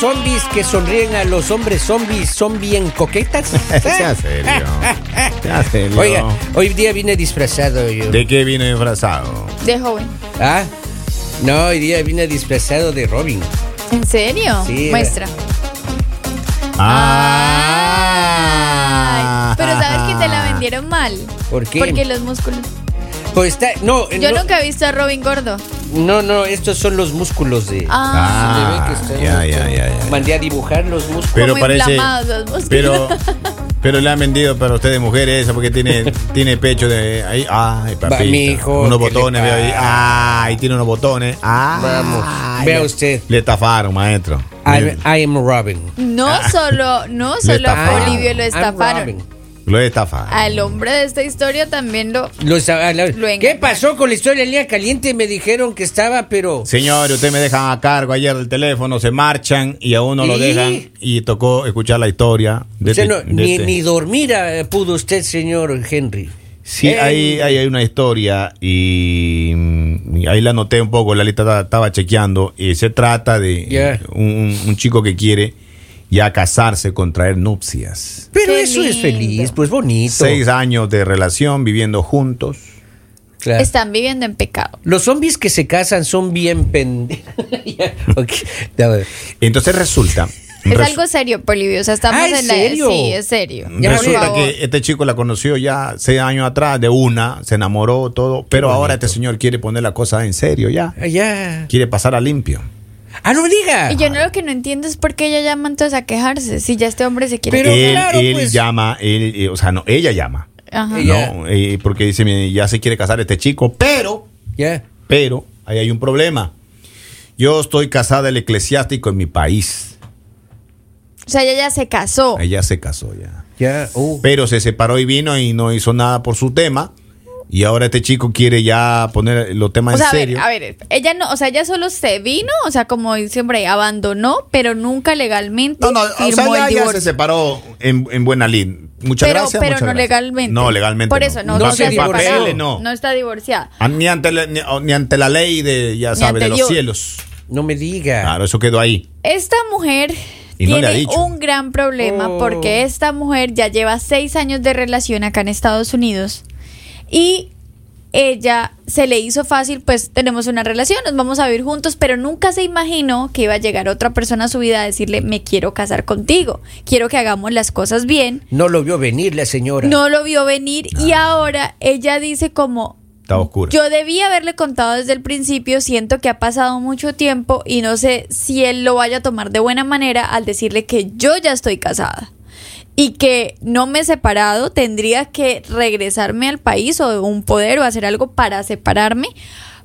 Zombies que sonríen a los hombres zombies son bien coquetas. Sea serio. Sea serio. Oiga, hoy día vine disfrazado yo. ¿De qué vino disfrazado? De joven. ¿Ah? No, hoy día vine disfrazado de Robin. ¿En serio? Sí, Muestra. Ah. Ay, pero sabes que te la vendieron mal. ¿Por qué? Porque los músculos. Pues está, no, Yo no, nunca he visto a Robin gordo. no, no, estos son los músculos de. Ah, Ah, Se ve que está- ya, ya, ya, ya. Mandé a dibujar los músculos. Pero Como parece. los músculos. Pero, pero le han vendido para ustedes mujeres esa porque tiene, tiene pecho de ahí. Ay, papita. mijo, unos ¿qué le botones, veo ahí. Ay, tiene unos botones. Ah, Vamos, vea usted. Le estafaron, maestro. I'm- I am Robin. no solo, no Lo solo. Olivio lo I'm estafaron. Lo estafaron. Al hombre de esta historia también lo. Lo ¿Qué pasó con la historia del día caliente? Me dijeron que estaba, pero. Señor, usted me dejan a cargo ayer del teléfono, se marchan y a uno lo dejan y tocó escuchar la historia. De Usted este- no- de ni, este- ni dormir eh, pudo usted, señor Henry. Sí, Eh, ahí, ahí hay una historia y, mm, y ahí la noté un poco, la lista estaba, chequeando y se trata de un chico que quiere ya casarse, contraer nupcias. Pero Qué eso es lindo. feliz, pues bonito. Seis años de relación viviendo juntos. Claro. Están viviendo en pecado. Los zombies que se casan son bien pendejos. Entonces resulta... Es resu- algo serio, Polivio. O sea, estamos Ah, ¿en en la. serio? Sí, es serio. Ya, Resulta que este chico la conoció ya seis años atrás de una, se enamoró, todo, pero ahora este señor quiere poner la cosa en serio ya. Allá. Quiere pasar a limpio. Ah, no me diga. Y yo no lo que no entiendo es por qué ella llama entonces a quejarse. Si ya este hombre se quiere. Pero- él claro, él pues. llama, él, eh, o sea, no, ella llama. Ajá. Ella- No, eh, porque dice, "Mire, ya se quiere casar este chico, pero, Ya. pero, ahí hay un problema. Yo estoy casada el eclesiástico en mi país. O sea, ella ya se casó. Ella se casó ya. Ya. uh. Pero se separó y vino y no hizo nada por su tema. Y ahora este chico quiere ya poner los temas O sea, en a ver, serio. a ver, ella no, o sea, ella solo se vino, o sea, como siempre abandonó, pero nunca legalmente No, no, o sea, firmó ya, el ya se separó en, en buena lid. Muchas pero gracias. pero muchas no gracias. legalmente. No, legalmente. Por eso no, No no, se papeles, no. No está divorciada. Ah, Ni ante, la, ni, ni ante la ley de, ya Ni sabe, ante de los cielos. No me diga. Claro, eso quedó ahí. Esta mujer Y tiene un gran problema Oh. porque esta mujer ya lleva seis años de relación acá en Estados Unidos y ella se le hizo fácil, pues tenemos una relación, nos vamos a vivir juntos, pero nunca se imaginó que iba a llegar otra persona a su vida a decirle, me quiero casar contigo, quiero que hagamos las cosas bien. No lo vio venir la señora. No lo vio venir y ahora ella dice como, Está oscuro. yo debí haberle contado desde el principio, siento que ha pasado mucho tiempo y no sé si él lo vaya a tomar de buena manera al decirle que yo ya estoy casada y que no me he separado, tendría que regresarme al país o un poder o hacer algo para separarme.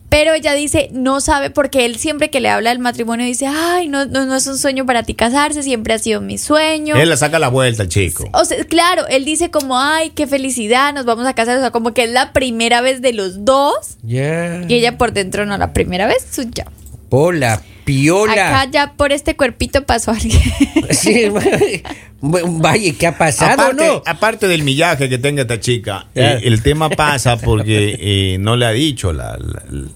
Pero ella dice, no sabe, porque él siempre que le habla del matrimonio dice, ay, no, no, no es un sueño para ti casarse, siempre ha sido mi sueño. Él le saca la vuelta al chico. O sea, claro, él dice como, ay, qué felicidad, nos vamos a casar, o sea, como que es la primera vez de los dos. Ya. Y ella por dentro no, la primera vez, su ya. Hola, piola. Acá ya por este cuerpito pasó alguien. Sí, vaya, ¿qué ha pasado, aparte, no? aparte del millaje que tenga esta chica, eh, el tema pasa porque eh, no le ha dicho la, la- la-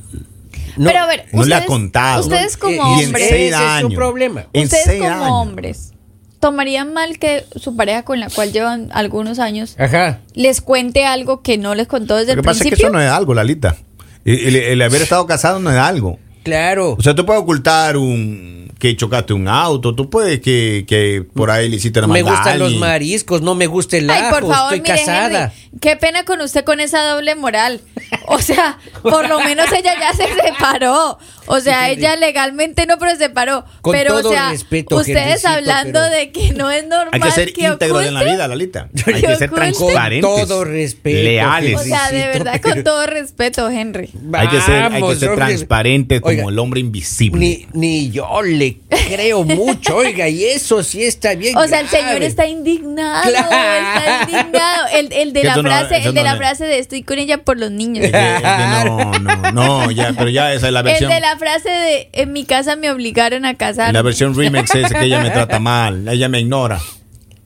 No, Pero a ver, no le ha contado. Ustedes como hombres, Ese seis es su años. problema. En ustedes como años. hombres, ¿tomarían mal que su pareja con la cual llevan algunos años Ajá. les cuente algo que no les contó desde Lo el que pasa es que principio? eso no es algo, Lalita. El, el- el haber estado casado no es algo. Claro. O sea, tú puedes ocultar un que chocaste un auto, tú puedes que, que por ahí le hiciste una Me gustan los mariscos, no me gusta el Ay, ajo, por favor, estoy mire, casada. Henry, qué pena con usted con esa doble moral. O sea, por lo menos ella ya se separó. O sea, ella legalmente no, pero se separó. Con pero, todo o sea, respeto, ustedes hablando pero- de que no es normal Hay que ser que íntegro en la oculte. vida, Lalita. Hay que ser transparentes. Con todo respeto, Leales. O sea, de verdad, pero- con todo respeto, Henry. Hay que ser, hay que ser como el hombre invisible. Ni, ni yo le creo mucho, oiga, y eso sí está bien. O sea, el señor está indignado, Claro. está indignado. El, el de la no- frase, el de no la frase de estoy con ella por los niños. Que- es que no, no, no, ya, pero ya esa es la El versión. de la frase de en mi casa me obligaron a casar. La versión remix es que ella me trata mal, ella me ignora,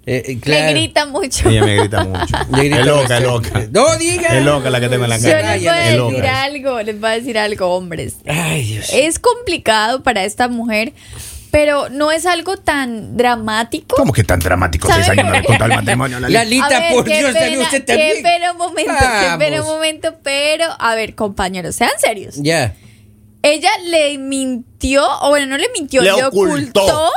Eh, eh, Le claro. grita mucho. ella me grita mucho. Le grita es loca, es loca. No diga. Es loca la que tengo en la Yo cara. les voy a decir algo, les voy a decir algo, hombres. Ay, Dios. Es complicado para esta mujer pero no es algo tan dramático. ¿Cómo que tan dramático? ¿Sabe? Seis años no le contó el matrimonio. Lalita. Lalita, A ver, por qué Dios, también pena, usted Qué también. pena un momento, qué pena un Vamos. momento, pero a ver, compañeros, sean serios. Ya. Ella le mintió, o bueno, no le mintió, Le le, ocultó. ocultó.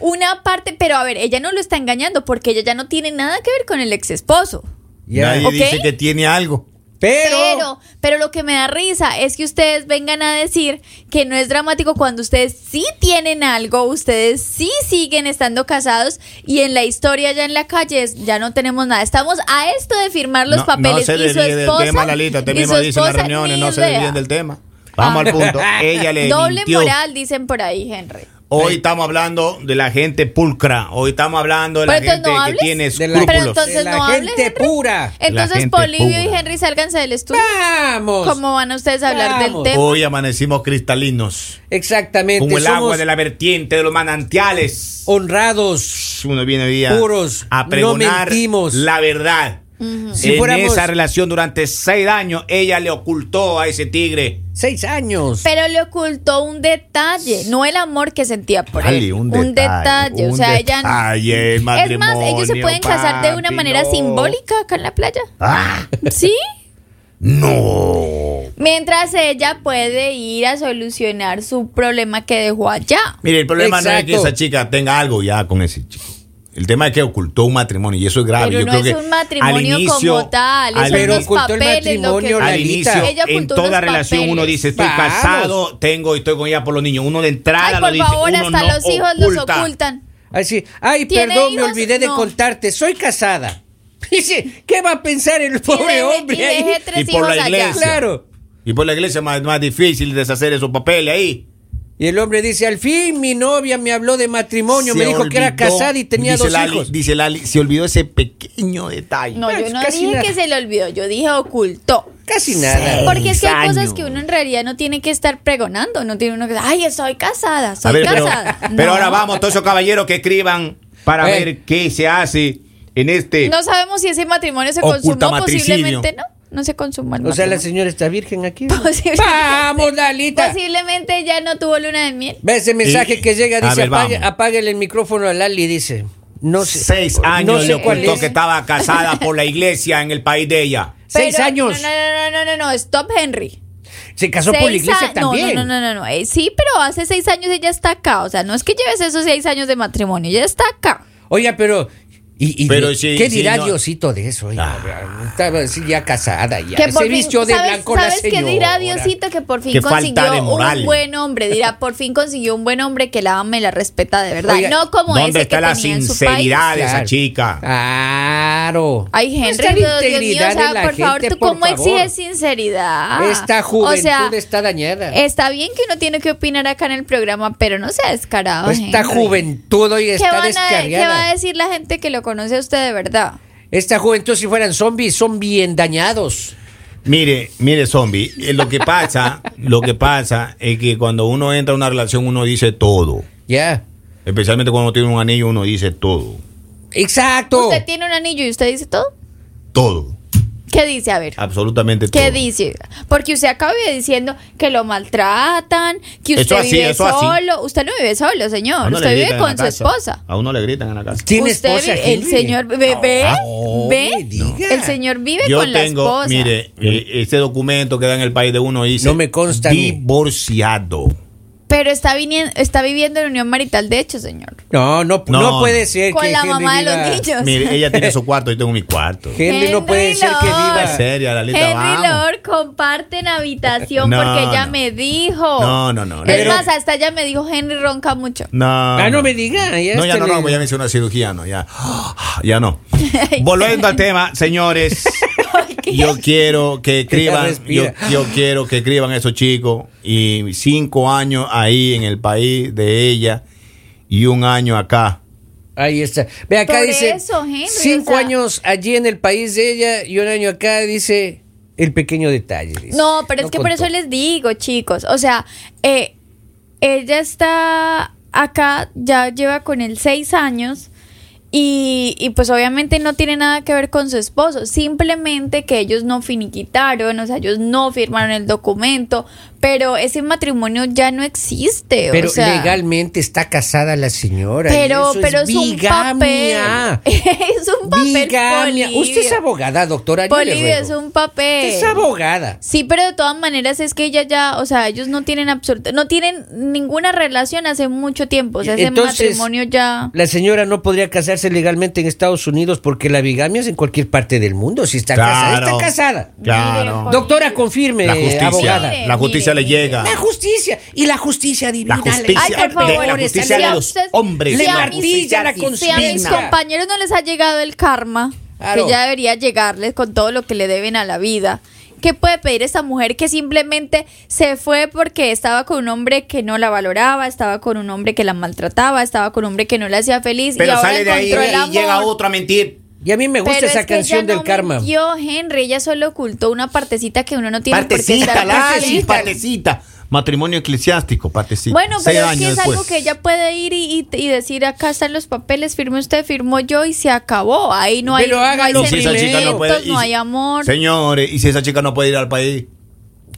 una parte, pero a ver, ella no lo está engañando porque ella ya no tiene nada que ver con el ex esposo. Ya. Nadie dice que tiene algo. Pero, Pero, pero lo que me da risa es que ustedes vengan a decir que no es dramático cuando ustedes sí tienen algo, ustedes sí siguen estando casados y en la historia ya en la calle es- ya no tenemos nada. Estamos a esto de firmar los no, papeles no se y su esposa. del tema, Lalita. Usted y mismo dice en las reuniones, ni no se desvíen del tema. Vamos Ah. al punto. Ella le Doble mintió. moral, dicen por ahí, Henry. Hoy estamos hablando de la gente pulcra. Hoy estamos hablando de la Pero gente no que tiene escrúpulos. Pero entonces de la no hables, gente Henry. pura. Entonces, gente Polivio y. Henry sálganse del estudio. Vamos. ¿Cómo van ustedes a hablar Vamos. del tema? Hoy amanecimos cristalinos. Exactamente. Como el agua de la vertiente de los manantiales. honrados. Uno viene hoy día Puros, a no pregonar mentimos. la verdad. Si en fuéramos esa relación durante seis años, ella le ocultó a ese tigre. seis años. Pero le ocultó un detalle, no el amor que sentía por Dale, él. un detalle. detalle, O un sea, ella. detalle, el es más, ellos se pueden casar de una manera no. simbólica acá en la playa. Ah, ¿Sí? no. Mientras ella puede ir a solucionar su problema que dejó allá. Mire, el problema no es que esa chica tenga algo ya con ese chico. El tema es que ocultó un matrimonio y eso es grave. Pero Yo no creo es que un matrimonio al inicio, como tal, al- Pero los ocultó el papeles lo que matrimonio, al Lalita. inicio, Ella en ocultó toda relación uno dice estoy Vamos. casado, tengo y estoy con ella por los niños. Uno de entrada Ay, lo por dice, favor, uno hasta no los hijos los oculta. ocultan. Así, ay, ¿Tiene perdón, me olvidé de No. contarte, soy casada. Dice, ¿qué va a pensar el pobre deje- hombre y ahí? deje tres Y por la allá. iglesia. Claro. Y por la iglesia es más, más difícil deshacer esos papeles ahí. Y el hombre dice, al fin mi novia me habló de matrimonio, me dijo que era casada y tenía dos Lali- hijos. Dice Lali, se olvidó ese pequeño detalle. No, yo no Casi dije nada. que se le olvidó, yo dije ocultó. Casi nada. Porque es que hay cosas que uno en realidad no tiene que estar pregonando, no tiene uno que ay, estoy casada, soy ver, casada. pero No. ahora vamos, todos esos caballeros que escriban para Eh. ver qué se hace en este. No sabemos si ese matrimonio se consumó, matricidio. posiblemente no. No se consumó el O sea, la señora está virgen aquí. Posiblemente. Vamos, Lalita. Posiblemente ya no tuvo luna de miel. Ve ese mensaje Y- que llega, a dice, ver, apague, vamos. apáguele el micrófono a Lali, dice. No sé. Seis no años sé le cuál ocultó es. que estaba casada por la iglesia en el país de ella. Seis Pero- años. No, no, no, no, no, no, stop, Henry. Se casó por la Seis iglesia a- también. No, no, no, no, no. eh, sí, pero hace seis años ella está acá. O sea, no es que lleves esos seis años de matrimonio, ella está acá. Oiga, pero. ¿Y, y Pero Dios- sí, ¿Qué sí, dirá no. Diosito de eso? Estaba así ya casada ya. Que Se fin- vistió de ¿sabes, blanco la ¿Sabes qué dirá Diosito? Que por fin Que consiguió un buen hombre. Dirá, por fin consiguió un buen hombre que la ama y la respeta de verdad. Oiga, no como ¿Dónde ese está que la tenía en su país. sinceridad de esa chica? Claro. Ay, Henry, Dios mío, o sea, de la por favor, ¿tú por cómo favor. exiges sinceridad? Esta juventud o sea, está dañada. está bien que uno tiene que opinar acá en el programa, pero no sea descarado, Esta Henry. juventud hoy ¿Qué, está van a- ¿Qué va a descarriada. decir la gente que lo conoce a usted de verdad? Esta juventud, si fueran zombies, son bien dañados. Mire, mire, zombie, eh, lo que pasa, lo que pasa es que cuando uno entra a una relación uno dice todo. Ya. Especialmente cuando uno tiene un anillo uno dice todo. Exacto. ¿Usted tiene un anillo y usted dice todo? Todo. ¿Qué dice? A ver. Absolutamente todo. ¿Qué dice? Porque usted acaba de diciendo que lo maltratan, que Eso usted así, vive eso así. solo. Usted no vive solo, señor. uno Usted vive con la su casa. esposa. A uno le gritan en la casa. ¿Tiene Usted esposa, vive- el señor ve, ve, No, diga. El señor vive Yo con la tengo, esposa. mire, eh, ese documento que da en el país de uno dice No me consta a mí. divorciado. Pero está, viniendo, está viviendo en unión marital, de hecho, señor. No, no, no, No. puede ser Con que la Henry mamá de los niños. Mire, ella tiene su cuarto, yo tengo mi cuarto. Henry no puede ser que Lord. viva. En serio, Lalita, Henry vamos. Lord comparten habitación No, porque ella no. me dijo. No, no, no. Es Pero- más, hasta ella me dijo, Henry ronca mucho. No. Ah, no me diga. Ya No, ya no, le- no, ya me hice una cirugía, no, ya. Ya no. Volviendo al tema, señores, yo quiero que escriban, yo, quiero que escriban esos chicos y cinco años ahí en el país de ella y un año acá. Ahí está. Ve acá Por dice. eso, Henry, cinco o sea- años allí en el país de ella y un año acá dice el pequeño detalle. dice. No, pero es que por eso les digo, chicos. O sea, eh, ella está acá, ya lleva con él seis años. Y, y pues obviamente no tiene nada que ver con su esposo, simplemente que ellos no finiquitaron, o sea, ellos no firmaron el documento, pero ese matrimonio ya no existe. Pero o sea, legalmente está casada la señora. y Pero, eso pero es, un bigamia. papel. es un papel. Bigamia. Usted es abogada, doctora. Polibio, es un papel. Usted es abogada. Sí, pero de todas maneras es que ella ya, o sea, ellos no tienen absoluta, no tienen ninguna relación hace mucho tiempo, o sea, ese Entonces, matrimonio ya. La señora no podría casarse legalmente en Estados Unidos porque la bigamia es en cualquier parte del mundo. Si está casada, está casada. Claro. Doctora, confirme, La justicia, abogada. Mire, la justicia le llega. La justicia. Y la justicia divina. La justicia, Ay, por favor, de, la justicia si de a los usted- hombres. Le si a la Si a mis compañeros no les ha llegado el karma, Claro. que ya debería llegarles con todo lo que le deben a la vida. ¿Qué puede pedir esta mujer que simplemente se fue porque estaba con un hombre que no la valoraba, estaba con un hombre que la maltrataba, estaba con un hombre que no la hacía feliz y Pero ahora sale de ahí el y llega otro a mentir. Y a mí me gusta Pero esa es que canción ella del no karma. mintió, Henry, ella solo ocultó una partecita que uno no tiene por qué Partecita, estar partecita. Matrimonio eclesiástico, partecita. Bueno, Seis pero es que es algo que ella puede ir y, y- y decir acá están los papeles, firme usted, firmó yo y se acabó. Ahí no hay, Pero no hay hágalo Y si no puede. no hay amor. Señores, y si esa chica no puede ir al país.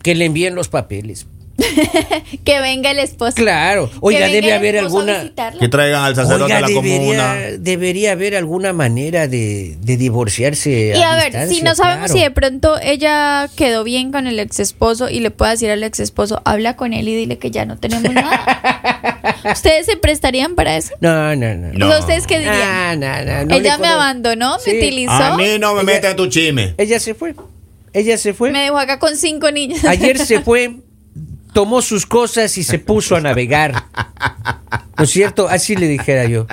Que le envíen los papeles. Que venga el esposo. Claro. Oiga, debe haber a alguna. Que traigan al sacerdote Oiga, a la debería, comuna. debería haber alguna manera de, de divorciarse. Y a ver, si no sabemos claro. si de pronto ella quedó bien con el ex esposo y le puede decir al ex esposo, habla con él y dile que ya no tenemos nada. ¿Ustedes se prestarían para eso? No, no, no. No. ¿Ustedes qué dirían? Ah, no, no, no ella me abandonó, Sí. me utilizó, A mí no me Ella- metas en tu chisme. Ella se fue. Ella se fue. me dejó acá con cinco niños. Ayer se fue, tomó sus cosas y se puso a navegar. ¿No es cierto? Así le dijera yo.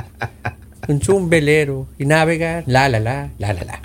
Un velero y navegar. La, la, la, la, la, la.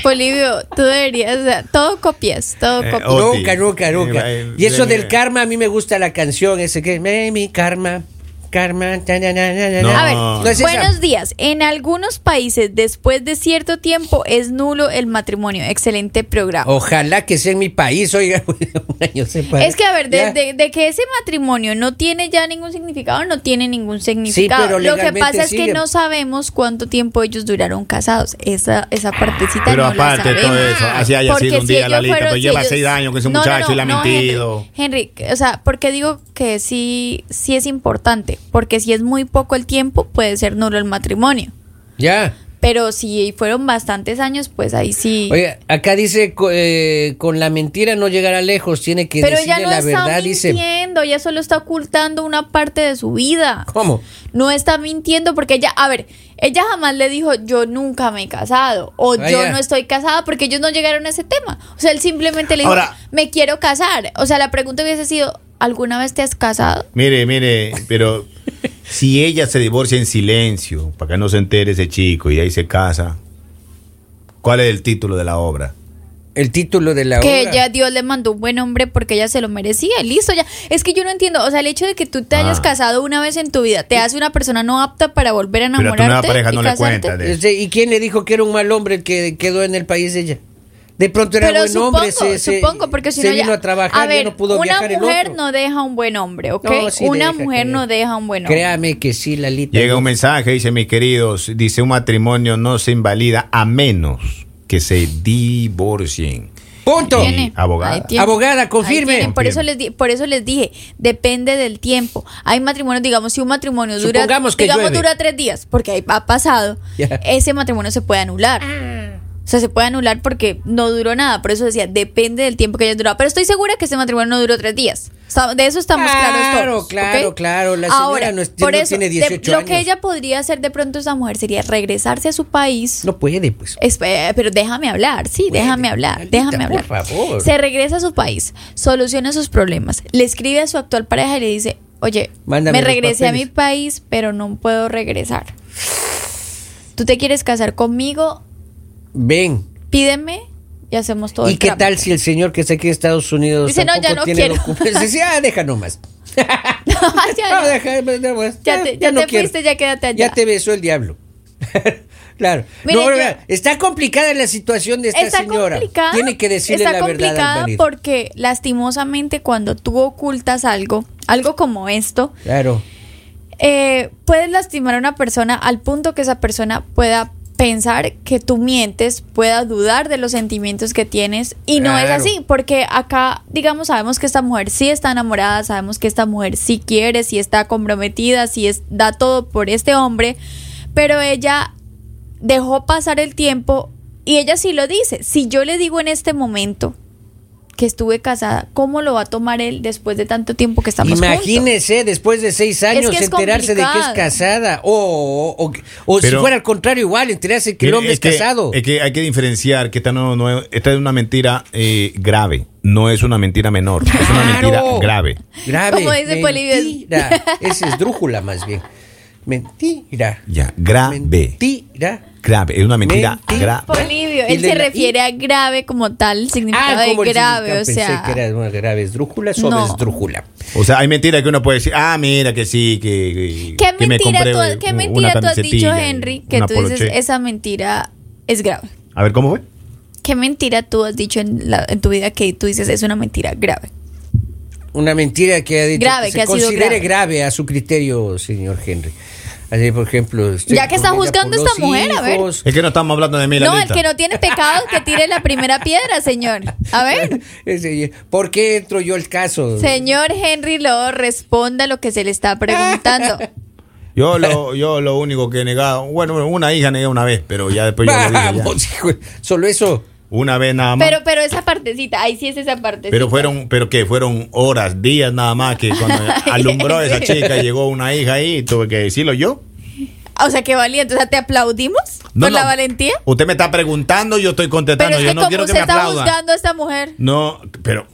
Polivio, tú deberías, o sea, todo copias, todo Eh, copias. Oti. Nunca, nunca, nunca. Eh, Y eso eh, del eh. karma, a mí me gusta la canción ese que... Eh, mi karma, karma... ta, na, na, na, na, No. na. A ver, No es esa. buenos días. En algunos países, después de cierto tiempo, es nulo el matrimonio. Excelente programa. Ojalá que sea en mi país, oiga, un año se para. Es que, a ver, de, Ya. de- de que ese matrimonio no tiene ya ningún significado, no tiene ningún significado. pero Lo que pasa es sigue. que no sabemos cuánto tiempo ellos duraron casados. Esa, esa partecita Pero no la aparte de sabemos. todo eso, así haya Porque sido un si día la ellos lista, fueron- pero si lleva ellos- seis años con ese No, no, muchacho y la ha no, mentido. Henry, Henry, o sea, porque digo que sí, sí es importante, porque si es muy poco el tiempo, puede ser nulo el matrimonio. Ya. Pero si fueron bastantes años, pues ahí sí. Oiga, acá dice, eh, con la mentira no llegará lejos, tiene que Pero decirle ella no la está verdad, dice. mintiendo, ella solo está ocultando una parte de su vida. ¿Cómo? No está mintiendo porque ella, a ver, ella jamás le dijo yo nunca me he casado o Ah, yo ya. no estoy casada porque ellos no llegaron a ese tema. O sea, él simplemente le dijo Ahora- me quiero casar. O sea, la pregunta hubiese sido ¿alguna vez te has casado? Mire, mire, pero si ella se divorcia en silencio, para que no se entere ese chico y ahí se casa, ¿cuál es el título de la obra? El título de la que obra. ella Dios le mandó un buen hombre porque ella se lo merecía, y listo ya. Es que yo no entiendo, o sea, el hecho de que tú te hayas Ah. casado una vez en tu vida te hace una persona no apta para volver a Pero a tu enamorarte. nueva pareja y no le casarte. cuenta de- Este, ¿Y quién le dijo que era un mal hombre el que quedó en el país de ella? De pronto era Pero buen supongo, hombre, se, se- supongo, porque si se no ya- vino a trabajar, a ver, ya no pudo una viajar el mujer otro. no deja un buen hombre, ¿ok? No, sí una deja, mujer no deja un buen hombre. Créame que sí, Lalita. Llega un mensaje, dice, mis queridos, dice, un matrimonio no se invalida a menos que se divorcien. Punto. Tiene. abogada. Abogada, confirme. Por eso les di- por eso les dije, depende del tiempo. Hay matrimonios, digamos, si un matrimonio dura, Supongamos que digamos, llueve. dura tres días, porque ahí ha pasado, ese matrimonio se puede anular. O sea, se puede anular porque no duró nada. Por eso decía, depende del tiempo que haya durado. Pero estoy segura que ese matrimonio no duró tres días. De eso estamos claros Claro, todos. claro, ¿ok? claro. La señora Ahora, no es- por no eso, tiene de- 18 lo que ella podría hacer de pronto esa mujer sería regresarse a su país. No puede, pues. Espe- pero déjame hablar, sí, Puede, déjame hablar, déjame por hablar. favor. Se regresa a su país, soluciona sus problemas, le escribe a su actual pareja y le dice, oye, Mándame me regresé a mi papeles". país, pero no puedo regresar. ¿Tú te quieres casar conmigo? Ven. Pídeme y hacemos todo ¿Y el qué trámite". tal si el señor que está aquí en Estados Unidos Dice, "No, ya no tiene quiero". Dice, ah, deja nomás. ya, No, ya. deja, no, pues, Ya te- ya no te quiero. fuiste, ya quédate allá. Ya te besó el diablo. claro. Mire, no, yo- está complicada la situación de esta Está señora. complicada. Tiene que decirle está la verdad al complicada porque lastimosamente cuando tú ocultas algo, algo como esto, Claro. eh, puedes lastimar a una persona al punto que esa persona pueda pensar que tú mientes, pueda dudar de los sentimientos que tienes. Y no es así, porque acá, digamos, sabemos que esta mujer sí está enamorada, sabemos que esta mujer sí quiere, sí está comprometida, sí es, da todo por este hombre, pero ella dejó pasar el tiempo y ella sí lo dice, si yo le digo en este momento que estuve casada, ¿cómo lo va a tomar él después de tanto tiempo que estamos juntos? Imagínese después de seis años que es enterarse de que es casada. O, o, o- o si fuera al contrario, igual, enterarse que el hombre es, que, casado. Es que hay que diferenciar que esta, no, no- esta es una mentira eh, grave, no es una mentira menor, es una mentira grave. Grave. Como dice Polibio, es- Mentira. Esa es drújula más bien. Mentira. Ya, grave. Mentira. Grave, es una mentira grave. Polibio, Y él de se refiere a grave como tal, el significado de Ah, como el grave, o significado. sea, Pensé que era una grave esdrújula, suave No. esdrújula. O sea, hay mentiras que uno puede decir, ah, mira que sí, que, ¿qué que me mentira, compré tú, ¿qué mentira tú has dicho, Henry, que tú dices, poloche? esa mentira es grave? A ver, ¿cómo fue? ¿Qué mentira tú has dicho en, la- en tu vida que tú dices es una mentira grave? Una mentira que ha dicho Grave, que que se ha sido considere grave. grave. a su criterio, señor Henry. Así, por ejemplo, estoy Ya que está juzgando por esta mujer, a ver. Es que no estamos hablando de mí, No, el que no tiene pecado, que tire la primera piedra, señor. A ver, ¿Por qué entro yo al caso? señor Henry, luego responda lo que se le está preguntando. Yo lo, yo lo único que he negado, bueno, una hija negué una vez, pero ya después yo lo dije ya. Vamos, hijo, solo eso. Una vez nada más. Pero, pero esa partecita, ahí sí es esa partecita. Pero fueron, pero que fueron horas, días nada más que cuando alumbró a esa chica y llegó una hija ahí, y tuve que decirlo yo. O sea, qué valiente. O sea, ¿te aplaudimos por la valentía? Usted me está preguntando, yo estoy contestando. Pero es yo que no como quiero que me está aplaudan. juzgando a esta mujer, No, pero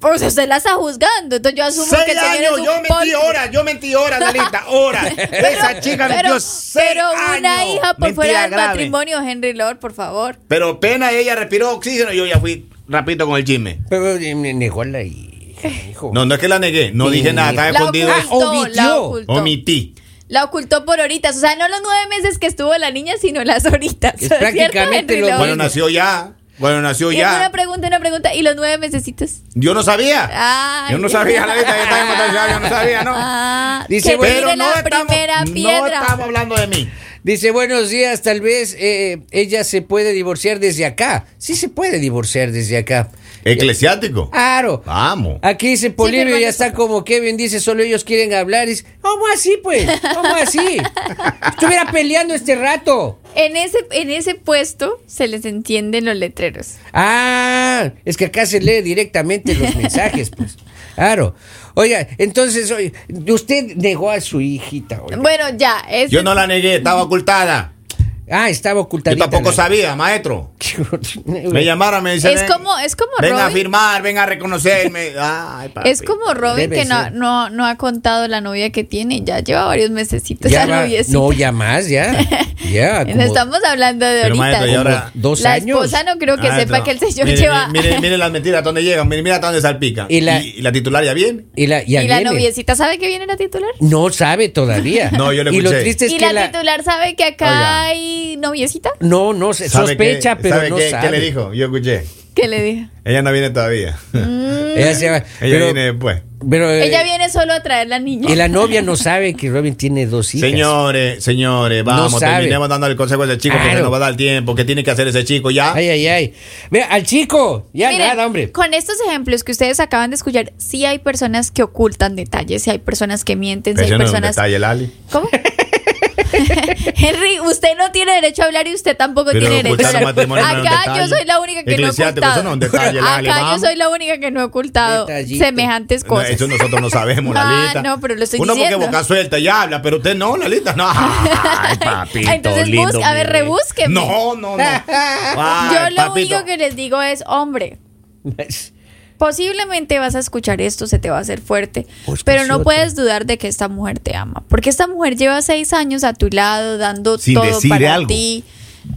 pues usted la está juzgando. Entonces yo asumo que seis señor años, yo mentí pol- horas, yo mentí horas, Lalita, horas. esa chica pero, metió seis pero una años. hija por Mentira fuera del grave. matrimonio, Henry Lord, por favor. Pero pena ella respiró oxígeno y yo ya fui rapidito con el chisme. Pero eh, me negó a la hija, hijo. No, no es que la negué, no Sí. dije nada, estaba La escondido. ocultó, la ocultó. Omití. La ocultó por horitas. O sea, no los nueve meses que estuvo la niña, sino las horitas. Es ¿Cierto, prácticamente Henry lo Lord? Bueno, nació ya. Bueno, nació Y ya. una pregunta, una pregunta. ¿Y los nueve mesecitos? Yo no sabía. Ay. Yo no sabía, Lalita, yo estaba yo no sabía, ¿no? Ah, Dice, que bueno, Pero no la estamos, primera no piedra. estamos hablando de mí. Dice, buenos días, tal vez eh, ella se puede divorciar desde acá. Sí se puede divorciar desde acá. Eclesiástico. Claro. Vamos. Aquí dice Polibio, pero ya está como Kevin, dice, solo ellos quieren hablar. Dice, ¿cómo así, pues? ¿Cómo así? Estuviera peleando este rato. En ese, en ese puesto se les entienden los letreros. Ah, es que acá se lee directamente los mensajes, pues. Claro. Oiga, entonces, oye, usted negó a su hijita. oiga. Bueno, ya. ese- Yo no la negué, estaba ocultada. Ah, estaba Yo ocultadita. tampoco la- sabía, maestro. Me llamaron, me dicen. Es como- es como Ven a Robin. firmar, ven a reconocerme. Ay, papi. Es como Robin Debe que no, no, no ha contado la novia que tiene. Ya lleva varios mesecitos Ya la noviecita. no, ya más, ya. Ya, No como estamos hablando de Pero, ahorita. maestro, ahora- dos la años. esposa no creo que Maestro, sepa que el señor mire, lleva. Mire, mire, mire las mentiras, ¿dónde llegan? Mire, mira dónde salpican. Y Y la- la, titular ya viene. Y la, ya ¿Y la noviecita sabe que viene la titular? No sabe todavía. No, yo le Y lo escuché. triste es ¿Y que la, la... titular sabe que acá Oiga. Noviecita? No, no, se- ¿Sabe sospecha, qué- pero sabe no qué, sabe. ¿Qué le dijo? Yo escuché. ¿Qué le dije? Ella no viene todavía. Ella, se va- Ella pero- viene después. pero, eh, Ella viene solo a traer la niña. Y la novia no sabe que Robin tiene dos hijas. Señores, señores, vamos, terminemos dando el consejo a ese chico que Claro. se nos va a dar tiempo. ¿Qué tiene que hacer ese chico ya? Ay, ay, ay. Vea, al chico. Ya Miren, nada, hombre. Con estos ejemplos que ustedes acaban de escuchar, sí hay personas que ocultan detalles, sí hay personas que mienten, sí hay no es un personas. detalle, Lali. ¿Cómo? Henry, usted no tiene derecho a hablar y usted tampoco Pero tiene derecho a hablar. Acá yo soy la única que no he ocultado. no detalle, Acá yo soy la única que no he ocultado Detallito. semejantes No, cosas. eso nosotros no sabemos, Ah, Lalita. no, pero lo estoy Uno diciendo. porque boca suelta y habla, pero usted no, Lalita. No. Ay, papito Entonces, lindo. busque- a ver, rebúsqueme. No, no, no. Ay, yo lo papito. único que les digo es, hombre, Posiblemente vas a escuchar esto, se te va a hacer fuerte, Pues pero no puedes dudar de que esta mujer te ama, porque esta mujer lleva seis años a tu lado, dando Sin todo para algo. ti,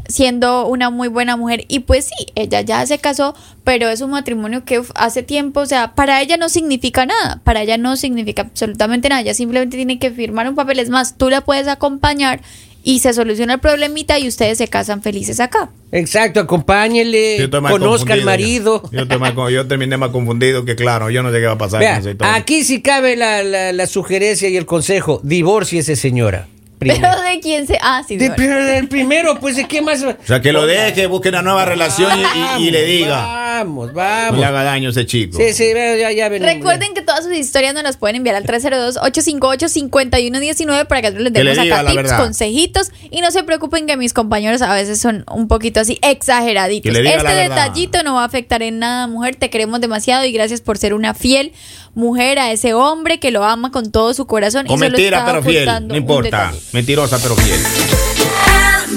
siendo una muy buena mujer. Y pues sí, ella ya se casó, pero es un matrimonio que hace tiempo, o sea, para ella no significa nada, para ella no significa absolutamente nada, ella simplemente tiene que firmar un papel, es más, tú la puedes acompañar y se soluciona el problemita y ustedes se casan felices acá. Exacto, acompáñele, conozca al marido. Yo, más yo terminé más confundido que claro, yo no sé qué va a pasar Vea, aquí sí cabe la, la- la sugerencia y el consejo. Divorcie señora. Primero. Pero de quién se... Ah, sí. De- pero del primero, pues de qué más. O sea, que lo deje, busque una nueva relación y- y, y le diga. Vamos, No vamos. le haga daño a ese chico. Sí, sí, ya, ya venimos. Recuerden que todas sus historias nos las pueden enviar al 302-858-5119 para que nosotros les demos acá tips, consejitos. Y no se preocupen que mis compañeros a veces son un poquito así exageraditos. Que le diga Este detallito no va a afectar en nada, mujer. Te queremos demasiado y gracias por ser una fiel mujer a ese hombre que lo ama con todo su corazón. Con y mentira, pero fiel. No importa. Mentirosa, pero fiel. El